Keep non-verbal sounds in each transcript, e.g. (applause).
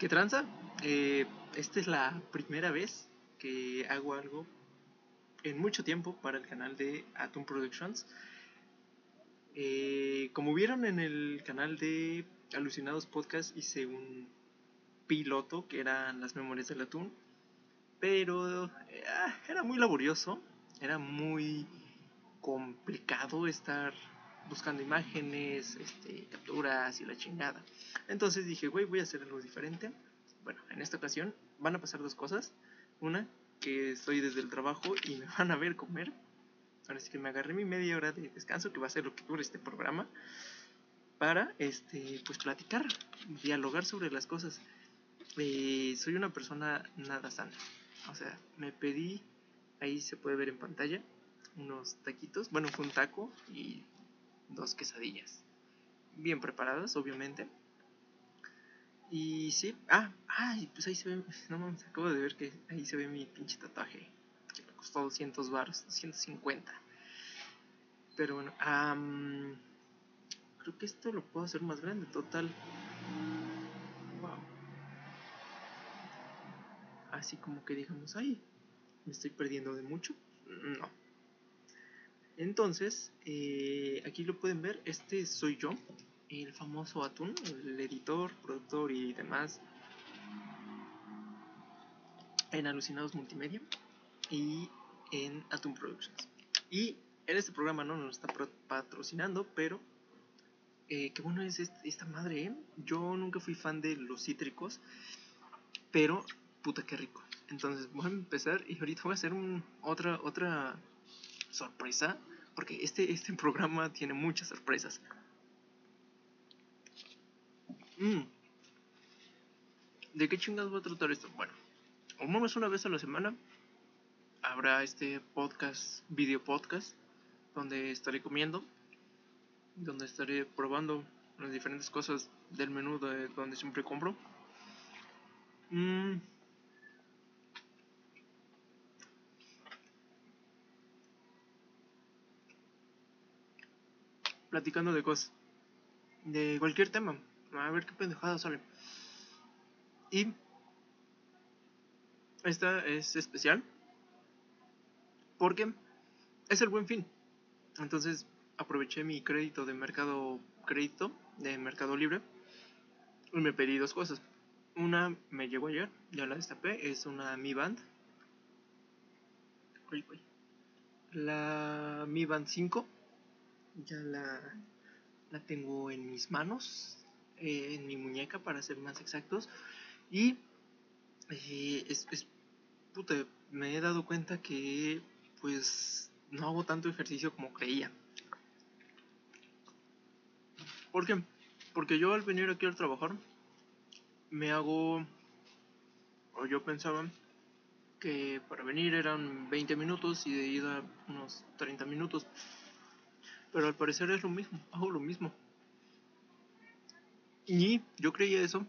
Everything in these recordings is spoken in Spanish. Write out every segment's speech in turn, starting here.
¿Qué tranza? Eh, esta es la primera vez que hago algo en mucho tiempo para el canal de Atom Productions. Eh, como vieron en el canal de Alucinados Podcast, hice un piloto que eran las memorias del atún, pero eh, era muy laborioso, era muy complicado estar buscando imágenes, este, capturas y la chingada. Entonces dije, güey, voy a hacer algo diferente. Bueno, en esta ocasión van a pasar dos cosas. Una, que estoy desde el trabajo y me (laughs) van a ver comer. Ahora sí que me agarré mi media hora de descanso, que va a ser lo que dure este programa, para este, pues platicar, dialogar sobre las cosas. Eh, soy una persona nada sana. O sea, me pedí, ahí se puede ver en pantalla, unos taquitos. Bueno, fue un taco y dos quesadillas. Bien preparadas, obviamente. Y sí, ah, ay, pues ahí se ve, no mames, acabo de ver que ahí se ve mi pinche tatuaje, que me costó 200 baros, 250. Pero bueno, creo que esto lo puedo hacer más grande, total. Wow. Así como que digamos, ay, me estoy perdiendo de mucho. No. Entonces, eh, aquí lo pueden ver, este soy yo el famoso Atún, el editor, productor y demás en Alucinados Multimedia y en Atom Productions. Y en este programa no nos está patrocinando, pero eh, qué bueno es esta madre, ¿eh? Yo nunca fui fan de los cítricos, pero puta que rico. Entonces voy a empezar y ahorita voy a hacer un, otra, otra sorpresa, porque este, este (laughs) programa tiene muchas sorpresas. Mm. ¿De qué chingados voy a tratar esto? Bueno, al menos una vez a la semana habrá este podcast, video podcast, donde estaré comiendo, donde estaré probando las diferentes cosas del menú de donde siempre compro. Mm. Platicando de cosas, de cualquier tema a ver qué pendejada sale. Y esta es especial porque es el buen fin. Entonces aproveché mi crédito de mercado crédito de Mercado Libre y me pedí dos cosas. Una me llegó ayer, ya la destapé, es una Mi Band. La Mi Band 5 ya la, la tengo en mis manos eh, en mi muñeca para ser más exactos. Y eh, es, puta, me he dado cuenta que pues no hago tanto ejercicio como creía. ¿Por qué? Porque yo al venir aquí al trabajar me hago, o yo pensaba que para venir eran 20 minutos y de ida unos 30 minutos. Pero al parecer es lo mismo, (laughs) hago lo mismo. Y yo creía eso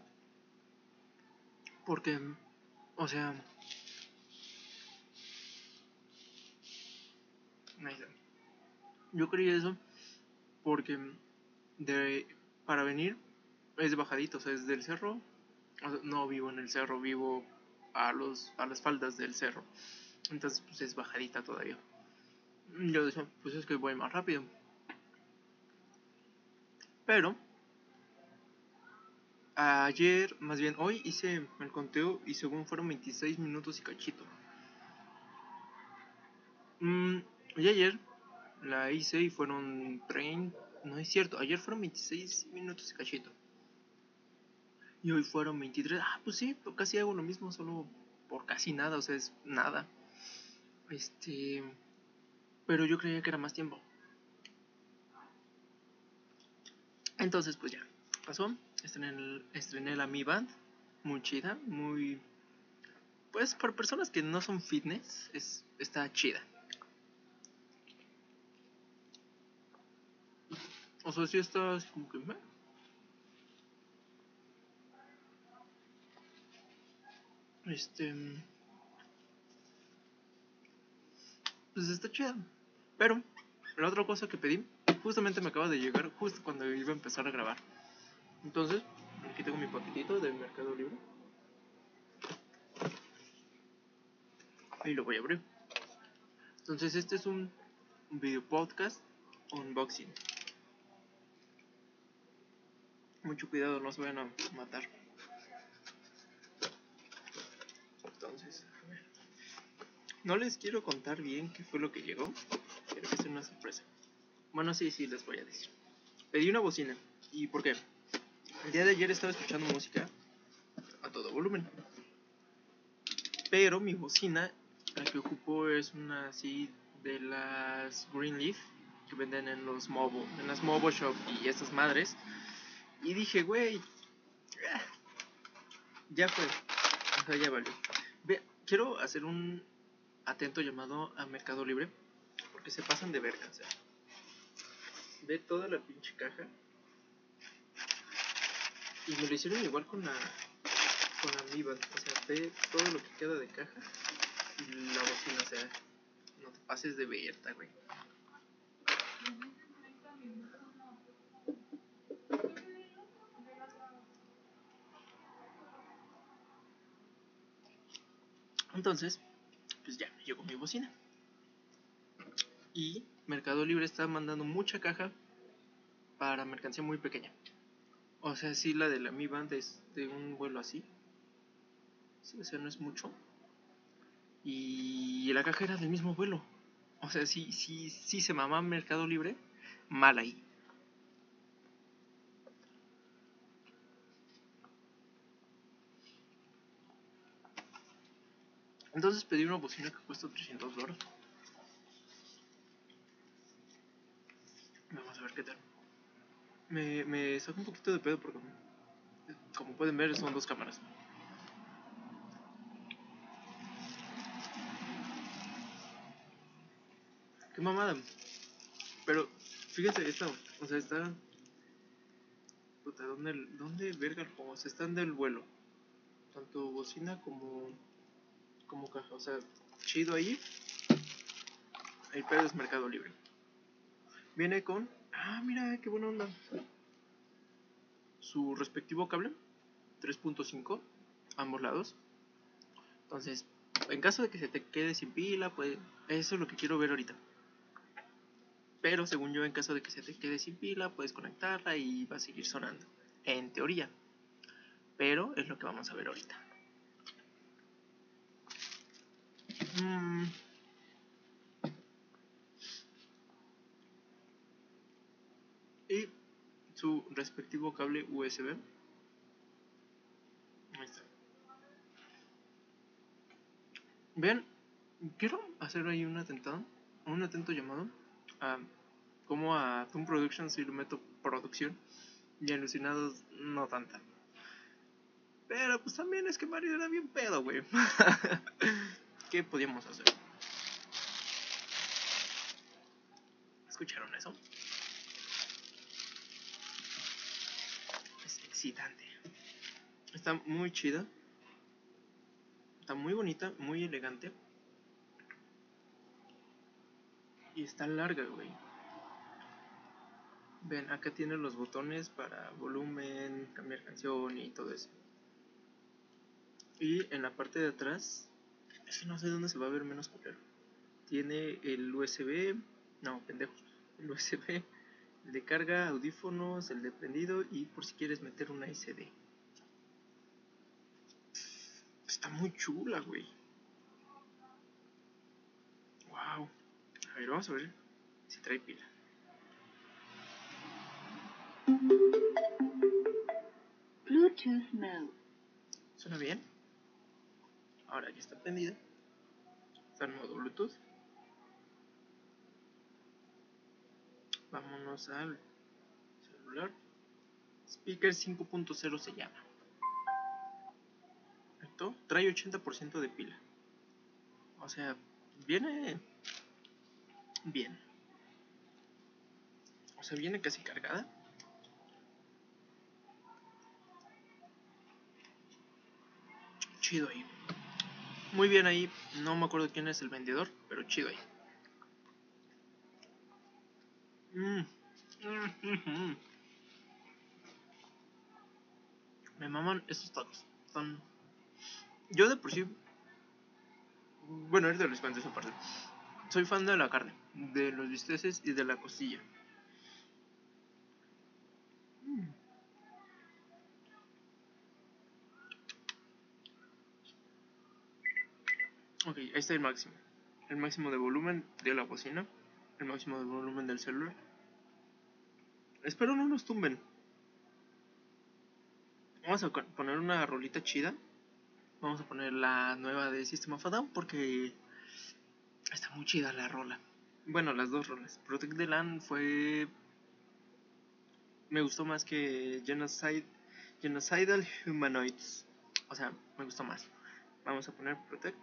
porque, o sea, yo creía eso porque de para venir es bajadito, o sea, es del cerro. no vivo en el cerro, vivo a los a las faldas del cerro. Entonces, pues es bajadita todavía. Yo decía, pues es que voy más rápido. Pero Ayer, más bien hoy, hice el conteo y según fueron 26 minutos y cachito. Mm, y ayer la hice y fueron 30. No es cierto, ayer fueron 26 minutos y cachito. Y hoy fueron 23. Ah, pues sí, pues casi hago lo mismo, solo por casi nada, o sea, es nada. Este. Pero yo creía que era más tiempo. Entonces, pues ya, pasó estrené, estrené la Mi Band, muy chida, muy... Pues para personas que no son fitness, es, está chida. O sea, si estás como que... Este... Pues está chida. Pero, la otra cosa que pedí, justamente me acaba de llegar justo cuando iba a empezar a grabar. Entonces, aquí tengo mi paquetito de Mercado Libre. Y lo voy a abrir. Entonces, este es un video podcast unboxing. Mucho cuidado, no se vayan a matar. Entonces, a ver. No les quiero contar bien qué fue lo que llegó. Quiero que sea una sorpresa. Bueno, sí, sí, les voy a decir. Pedí una bocina. ¿Y por qué? El día de ayer estaba escuchando música a todo volumen. Pero mi bocina, la que ocupo es una así de las Greenleaf que venden en los Mobo, en las Mobo Shop y estas madres. Y dije, güey, ah, ya fue. O sea, ya valió. Ve, quiero hacer un atento llamado a Mercado Libre porque se pasan de verga, o. Ve toda la pinche caja. Y me lo hicieron igual con la con Band. O sea, ve todo lo que queda de caja y la bocina, o sea, no te pases de verta, güey. Entonces, pues ya llegó mi bocina. Y Mercado Libre está mandando mucha caja para mercancía muy pequeña. O sea, sí, la de la Mi Band es de un vuelo así. Sí, o sea, no es mucho. Y la caja era del mismo vuelo. O sea, sí, sí, sí se mamá Mercado Libre, mal ahí. Entonces pedí una bocina que cuesta 300 dólares. Vamos ver qué tal. Me, me saca un poquito de pedo porque, como pueden ver, son dos cámaras. Qué mamada. Pero, fíjense, esta, o sea, está... Puta, ¿dónde, dónde verga lo pongo? O sea, están del vuelo. Tanto bocina como como caja, o sea, chido ahí. El pedo es Mercado Libre. Viene con, ah, mira, qué buena onda. Su respectivo cable, 3.5, ambos lados. Entonces, en caso de que se te quede sin pila, pues eso es lo que quiero ver ahorita. Pero según yo, en caso de que se te quede sin pila, puedes conectarla y va a seguir sonando. En teoría. Pero es lo que vamos a ver ahorita. Mm. Y su respectivo cable USB. Ahí está. Vean, quiero hacer ahí un atentado, un atento llamado a como a Toon Productions si lo meto producción y alucinados no tanta. Pero pues también es que Mario era bien pedo, güey. (laughs) ¿Qué podíamos hacer? ¿Escucharon eso? Es Está muy chida. Está muy bonita, muy elegante. Y está larga, güey. Ven, acá tiene los botones para volumen, cambiar canción y todo eso. Y en la parte de atrás es no sé dónde se va a ver menos culero. Tiene el USB, no, pendejo, el USB, el de carga, audífonos, el de prendido y por si quieres meter una SD. Está muy chula, güey. Wow. A ver, vamos a ver si trae pila. Bluetooth mode. ¿Suena bien? Ahora ya está prendida. Está en modo Bluetooth. Vámonos al celular. Speaker 5.0 se llama. Esto trae 80% de pila. O sea, viene bien. O sea, viene casi cargada. Chido ahí. Muy bien ahí. No me acuerdo quién es el vendedor, pero chido ahí. Mm. Mm, mm, Me maman estos tacos. Están... Yo de por sí Bueno, ahorita les cuento esa parte. Soy fan de la carne, de los bisteces y de la costilla. Mm. Ok, ahí está el máximo. El máximo de volumen de la bocina. El máximo de volumen del celular. Espero no nos tumben. Vamos a poner una rolita chida. Vamos a poner la nueva de System of a Down porque está muy chida la rola. Bueno, las dos rolas. Protect the Land fue. Me gustó más que Genocide, Genocidal Humanoids. O sea, me gustó más. Vamos a poner Protect.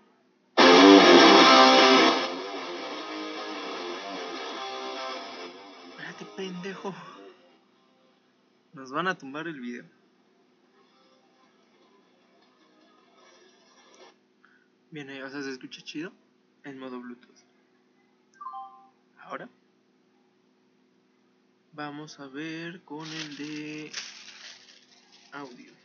Espérate, pendejo. Nos van a tumbar el video. Bien, ahí, o sea, se escucha chido en modo Bluetooth. Ahora vamos a ver con el de audio.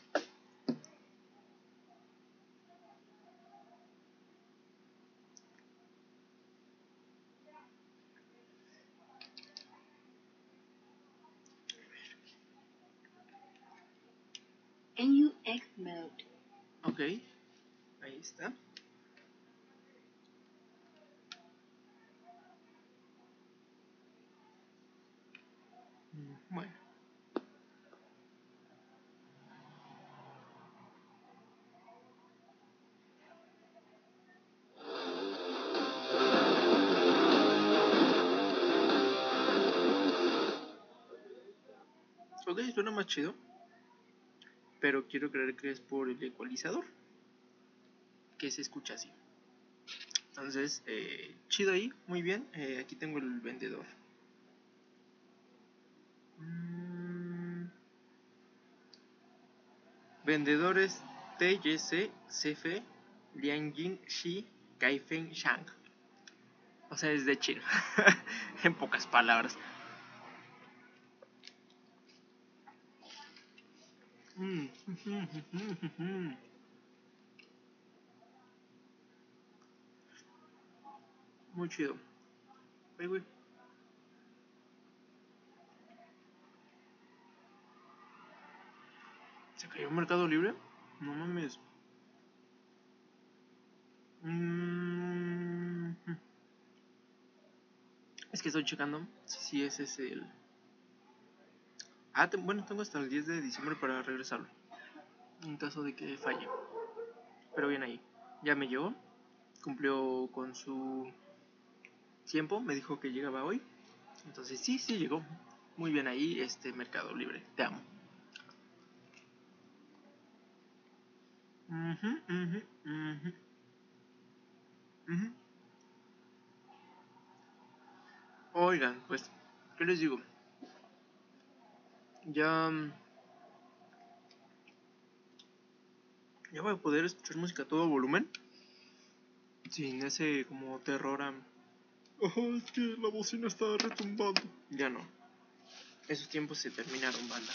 NUX mode. Ok, ahí está. Mm, Bueno. Ok, suena más chido. Pero quiero creer que es por el ecualizador. Que se escucha así. Entonces, eh, chido ahí, muy bien. Eh, aquí tengo el vendedor. Mm. Vendedores TYC CF Lianjin Shi Kaifeng Shang. O sea, es de China. (laughs) en pocas palabras. (laughs) Muy chido. Ay, güey. ¿Se cayó Mercado Libre? No mames. Mm. Es que estoy checando si ese es el... Ah, bueno, tengo hasta el 10 de diciembre para regresarlo. En caso de que falle. Pero bien ahí. Ya me llegó. Cumplió con su tiempo. Me dijo que llegaba hoy. Entonces sí, sí llegó. Muy bien ahí, este Mercado Libre. Te amo. Oigan, pues, ¿qué les digo? Ya... mm, Ya voy a poder escuchar música a todo volumen. Sin ese como terror a... Ajá, es que la bocina está retumbando. Ya no. Esos tiempos se terminaron, banda.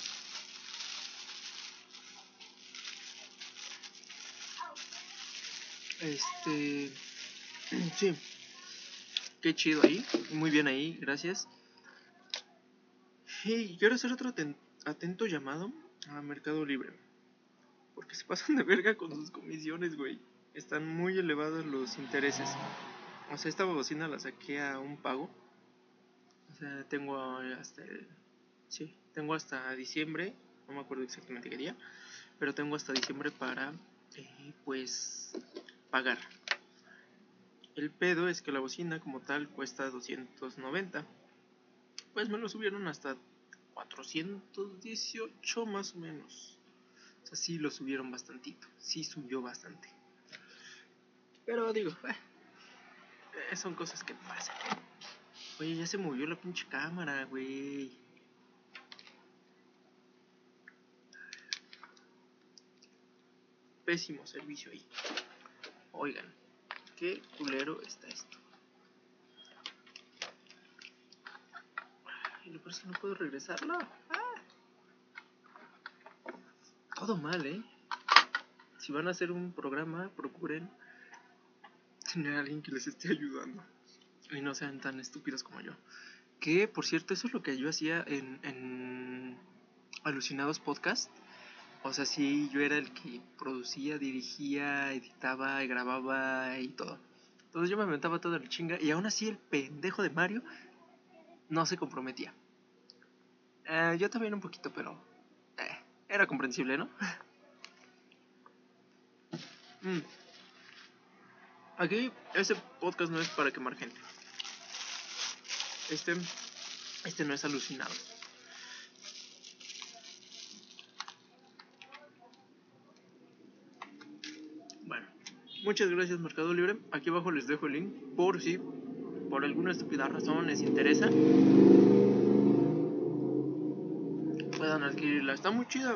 Este... (clears throat) Sí. Qué chido ahí. Muy bien ahí, gracias. Hey, quiero hacer otro atento llamado a Mercado Libre. Porque se pasan de verga con sus comisiones, güey. Están muy elevados los intereses. O sea, esta bocina la saqué a un pago. O sea, tengo hasta el... Sí, tengo hasta diciembre. No me acuerdo exactamente qué día. Pero tengo hasta diciembre para, eh, pues, pagar. El pedo es que la bocina como tal cuesta 290. Pues me lo subieron hasta 418 más o menos. O sea, sí lo subieron bastantito. Sí subió bastante. Pero digo, eh, eh, son cosas que pasan. Oye, ya se movió la pinche cámara, güey. Pésimo servicio ahí. Oigan, qué culero está esto. Y lo no puedo regresarlo. Ah. Todo mal, ¿eh? Si van a hacer un programa, procuren tener a alguien que les esté ayudando y no sean tan estúpidos como yo. Que, por cierto, eso es lo que yo hacía en, en Alucinados Podcast. O sea, sí, yo era el que producía, dirigía, editaba, grababa y todo. Entonces yo me inventaba toda la chinga y aún así el pendejo de Mario no se comprometía. Eh, yo también un poquito, pero eh, era comprensible, ¿no? (laughs) Mm. Aquí, este podcast no es para quemar gente. Este, este no es alucinado. Bueno, muchas gracias Mercado Libre. Aquí abajo les dejo el link por si por alguna estúpida razón les interesa. Puedan adquirirla. Está muy chida.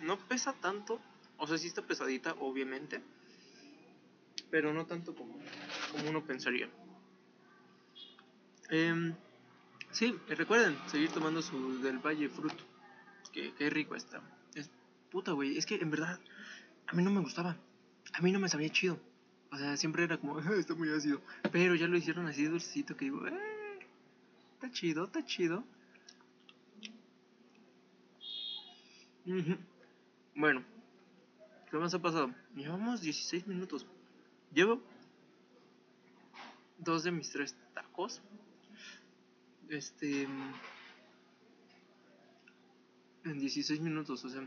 No pesa tanto. O sea, sí está pesadita, obviamente. Pero no tanto como, como uno pensaría. Eh, sí, recuerden seguir tomando su del Valle Fruto. Que, qué rico está. Es puta, güey. Es que en verdad, a mí no me gustaba. A mí no me sabía chido. O sea, siempre era como, (laughs) está muy ácido. Pero ya lo hicieron así dulcito que digo, eh, está chido, está chido. Bueno, ¿qué más ha pasado? Llevamos 16 minutos. Llevo dos de mis tres tacos. Este. En 16 minutos, o sea.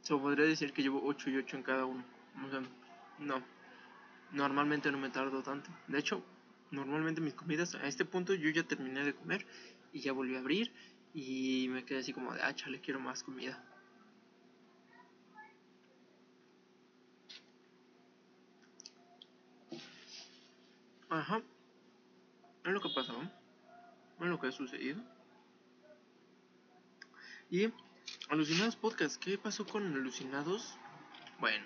Se podría decir que llevo 8 y 8 en cada uno. O sea, no. Normalmente no me tardo tanto. De hecho, normalmente mis comidas, a este punto yo ya terminé de comer y ya volví a abrir y me quedé así como de, ah, chale, quiero más comida. Ajá. Es lo que pasó. Es lo que ha sucedido. Y Alucinados Podcast, ¿qué pasó con Alucinados? Bueno,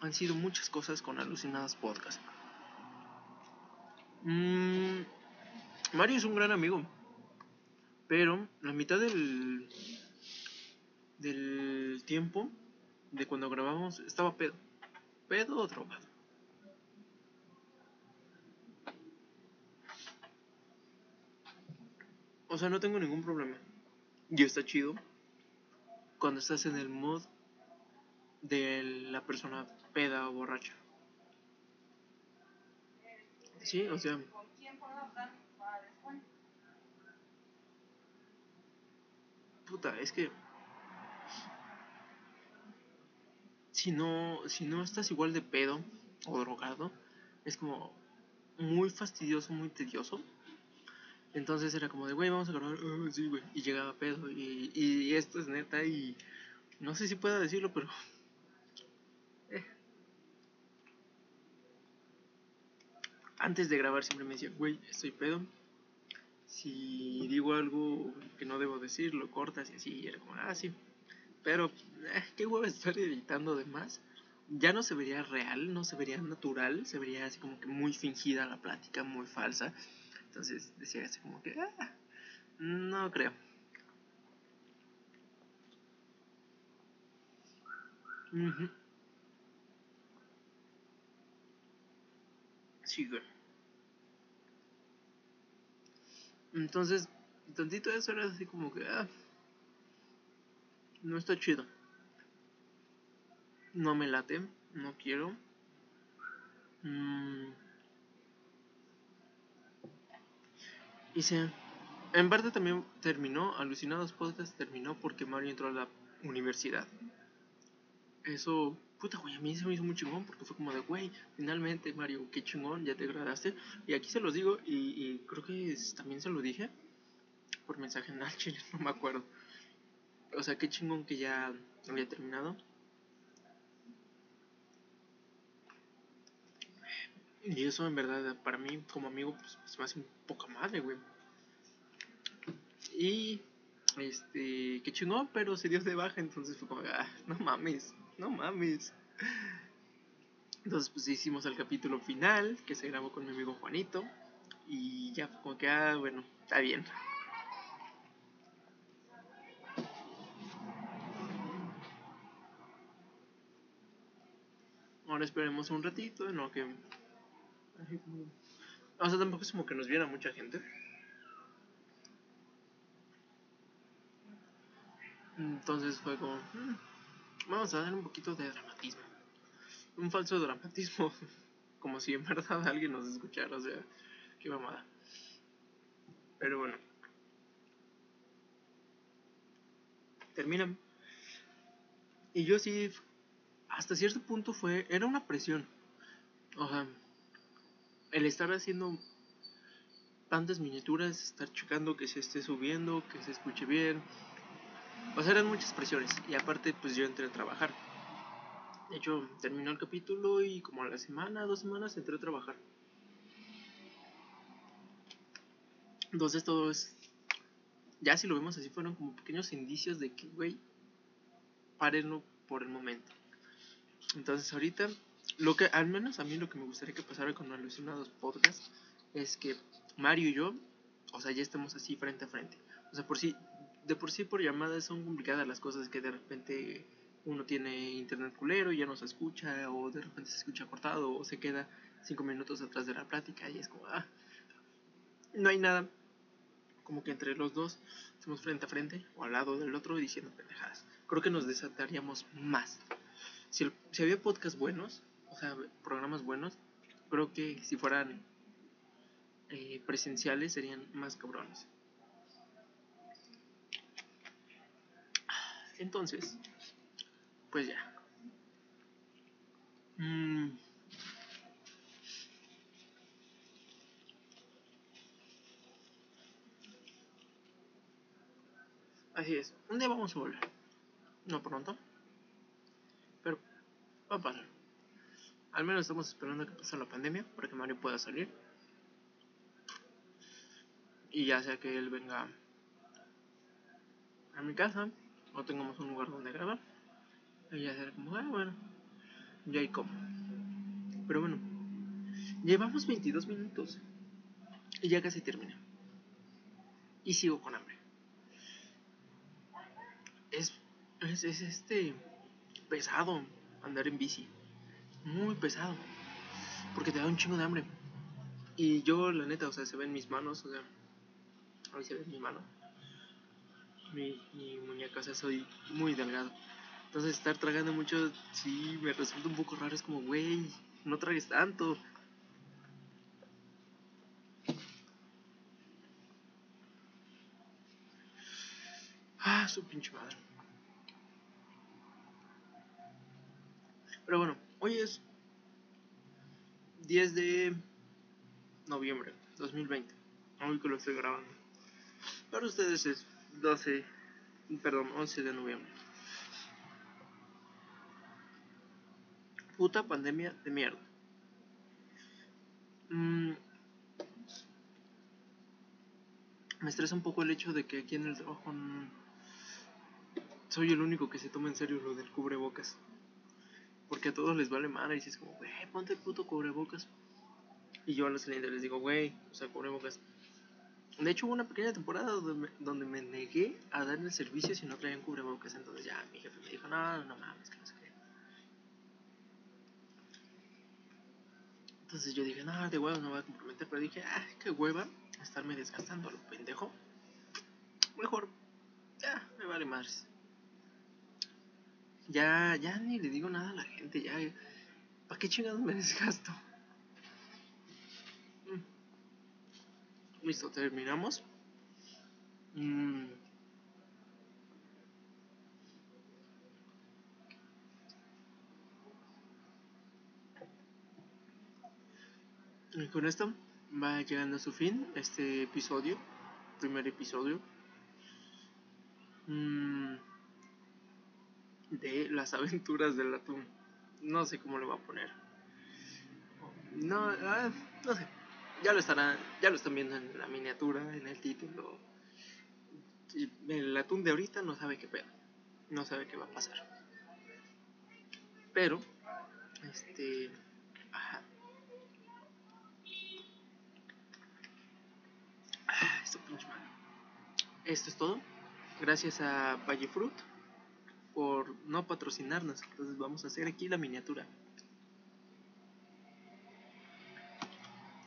han sido muchas cosas con Alucinados Podcast. Mm, Mario es un gran amigo, pero la mitad del del tiempo de cuando grabamos estaba pedo, pedo o drogado. O sea, no tengo ningún problema. Y está chido cuando estás en el mood de la persona peda o borracha. Sí, o sea. Puta, es que. Si no, si no estás igual de pedo o drogado, es como muy fastidioso, muy tedioso. Entonces era como de, güey, vamos a grabar. "Ah, sí, güey. Y llegaba pedo. Y, y esto es neta. Y no sé si pueda decirlo, pero. eh. Antes de grabar siempre me decía, güey, estoy pedo. Si digo algo que no debo decir, lo cortas y así. Y era como, ah, sí. Pero, eh, qué huevo estar editando de más. Ya no se vería real, no se vería natural. Se vería así como que muy fingida la plática, muy falsa. Entonces decía así como que, ah, no creo. Ujú. Sí, Entonces, tantito eso era así como que, ah, no está chido. No me late, no quiero. Mm. Y se, en parte también terminó, Alucinados Podcast terminó porque Mario entró a la universidad. Eso, puta, güey, a mí se me hizo muy chingón porque fue como de, güey, finalmente, Mario, qué chingón, ya te graduaste. Y aquí se los digo y, creo que también se lo dije por mensaje en (laughs) chile, no me acuerdo. O sea, qué chingón que ya había terminado. Y eso en verdad para mí como amigo pues me hace un poca madre, güey. Y este, qué chingón, pero se dio de baja, entonces fue como, ah, no mames, no mames. Entonces pues hicimos el capítulo final que se grabó con mi amigo Juanito y ya fue como que, ah, bueno, está bien. Ahora esperemos un ratito en lo que... O sea, tampoco es como que nos viera mucha gente. Entonces fue como... "Mm, vamos a dar un poquito de dramatismo. Un falso dramatismo. (laughs) Como si en verdad alguien nos escuchara. O sea, qué mamada. Pero bueno. Terminan. Y yo sí, hasta cierto punto fue, era una presión. O sea, el estar haciendo tantas miniaturas, estar checando que se esté subiendo, que se escuche bien. O sea, eran muchas presiones. Y aparte, pues yo entré a trabajar. De hecho, terminó el capítulo y como a la semana, dos semanas, entré a trabajar. Entonces todo es... Ya si lo vemos así, fueron como pequeños indicios de que, güey, párenlo por el momento. Entonces ahorita, lo que, al menos a mí lo que me gustaría que pasara con Alucinados Podcast es que Mario y yo, o sea, ya estamos así frente a frente. O sea, por sí, de por sí por llamadas son complicadas las cosas que de repente uno tiene internet culero y ya no se escucha, o de repente se escucha cortado, o se queda cinco minutos atrás de la plática y es como, ah, no hay nada como que entre los dos estamos frente a frente o al lado del otro diciendo pendejadas. Creo que nos desataríamos más. Si, si había podcasts buenos, o sea, programas buenos, creo que si fueran eh, presenciales serían más cabrones. Entonces, pues ya. Mm. Así es, un día vamos a volver. No pronto, pero va a pasar. Al menos estamos esperando que pase la pandemia para que Mario pueda salir. Y ya sea que él venga a mi casa o tengamos un lugar donde grabar. Y ya sea como, ah, bueno, ya hay como. Pero bueno, llevamos 22 minutos y ya casi termina. Y sigo con hambre. Es, es, es este pesado andar en bici. Muy pesado. Porque te da un chingo de hambre. Y yo, la neta, o sea, se ven mis manos, o sea, ahí se ve mi mano. Mi, mi muñeca, o sea, soy muy delgado. Entonces, estar tragando mucho, sí, me resulta un poco raro. Es como, güey, no tragues tanto. Ah, su pinche madre. Pero bueno, hoy es 10 de noviembre 2020. Hoy que lo estoy grabando. Para ustedes es 12, perdón, 11 de noviembre. Puta pandemia de mierda. Mm, me estresa un poco el hecho de que aquí en el trabajo soy el único que se toma en serio lo del cubrebocas. Porque a todos les vale madre y dices como, güey, ponte el puto cubrebocas. Y yo a los clientes les digo, güey, o sea, cubrebocas. De hecho, hubo una pequeña temporada donde me, donde me negué a dar el servicio si no traían cubrebocas. Entonces ya mi jefe me dijo, no, no mames, que no sé qué. Entonces yo dije, no, de huevos no voy a comprometer. Pero dije, ah, qué hueva estarme desgastando a lo pendejo. Mejor, ya, me vale madres. Ya, ya ni le digo nada a la gente, ya. ¿Para qué chingados me (laughs) desgasto? Listo, terminamos. Mm. Y con esto va llegando a su fin este episodio, primer episodio mm, de las (laughs) aventuras del atún. No sé cómo le va a poner. No, ah, no sé. Ya lo estarán, ya lo están viendo en la miniatura, en el título. El atún de ahorita no sabe qué pedo. No sabe qué va a pasar. Pero, este, ajá. Ah, esto pinche madre. Esto es todo. Gracias a Valle Fruit por no patrocinarnos. Entonces vamos a hacer aquí la miniatura.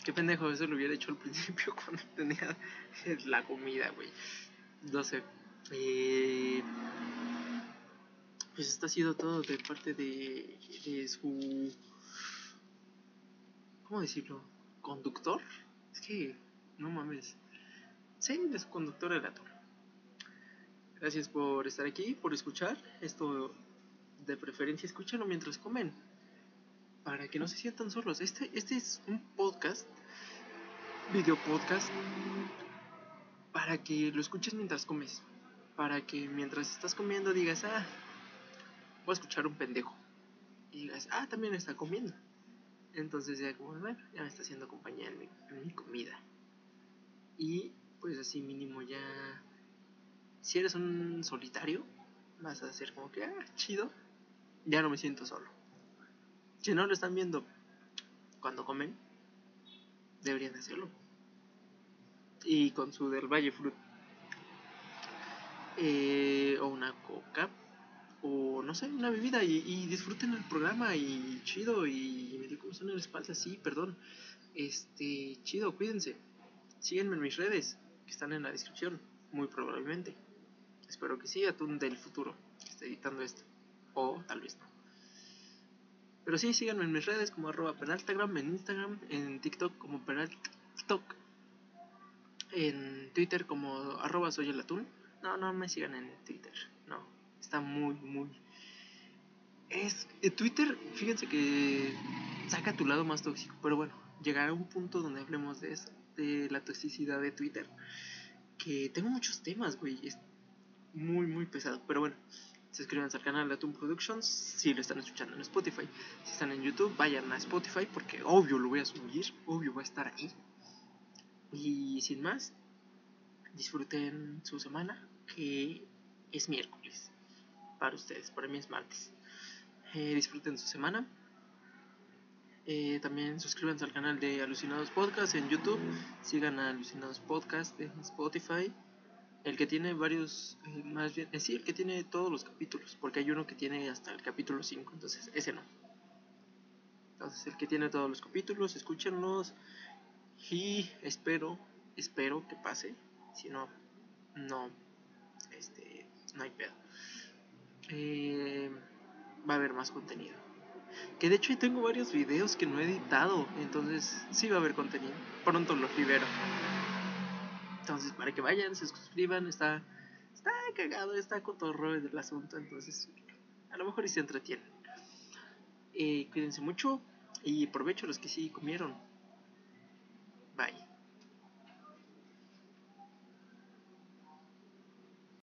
Qué pendejo, eso lo hubiera hecho al principio (laughs) cuando tenía la comida, güey. No sé. Eh, pues esto ha sido todo de parte de, su... ¿Cómo decirlo? ¿Conductor? Es que, no mames. Sí, de su conductor atún. Gracias por estar aquí, por escuchar. Esto de preferencia escúchalo mientras comen. Para que no se sientan solos. Este, este es un podcast, video podcast, para que lo escuches mientras comes. Para que mientras estás comiendo digas, ah, voy a escuchar un pendejo. Y digas, ah, también está comiendo. Entonces ya como, bueno, ya me está haciendo compañía en mi, en mi comida. Y pues así mínimo ya... Si eres un solitario, vas a hacer como que, ah, chido, ya no me siento solo. Si no lo están viendo cuando comen, deberían hacerlo. Y con su del Valle Fruit. Eh, o una coca. O no sé, una bebida. Y, disfruten el programa. Y chido. Y me dio como son en la espalda. Sí, perdón. Este, chido, cuídense. Síguenme en mis redes. Que están en la descripción. Muy probablemente. Espero que sí, Atún del futuro. Que esté editando esto. O tal vez no. Pero sí, síganme en mis redes como arroba penaltagram, en Instagram, en TikTok como penaltok, en Twitter como arroba soy el atún. No, no me sigan en Twitter, no, está muy, muy... Es, Twitter, fíjense que saca tu lado más tóxico, pero bueno, llegará un punto donde hablemos de eso, de la toxicidad de Twitter, que tengo muchos temas, güey, es muy, muy pesado, pero bueno suscríbanse al canal de Atom Productions si lo están escuchando en Spotify. Si están en YouTube, vayan a Spotify porque obvio lo voy a subir, obvio va a estar ahí. Y sin más, disfruten su semana, que es miércoles para ustedes, para mí es martes. Eh, disfruten su semana. Eh, también suscríbanse al canal de Alucinados Podcast en YouTube. Sigan a Alucinados Podcast en Spotify. El que tiene varios, eh, más bien, es sí, el que tiene todos los capítulos, porque hay uno que tiene hasta el capítulo 5, entonces ese no. Entonces el que tiene todos los capítulos, escúchenlos y espero, espero que pase, si no, no, este, no hay pedo. Eh, va a haber más contenido. Que de hecho tengo varios videos que no he editado, entonces sí va a haber contenido. Pronto los libero. Entonces, para que vayan, se suscriban, está, está cagado, está cotorro el asunto, entonces a lo mejor y se entretienen. Eh, cuídense mucho y provecho los que sí comieron.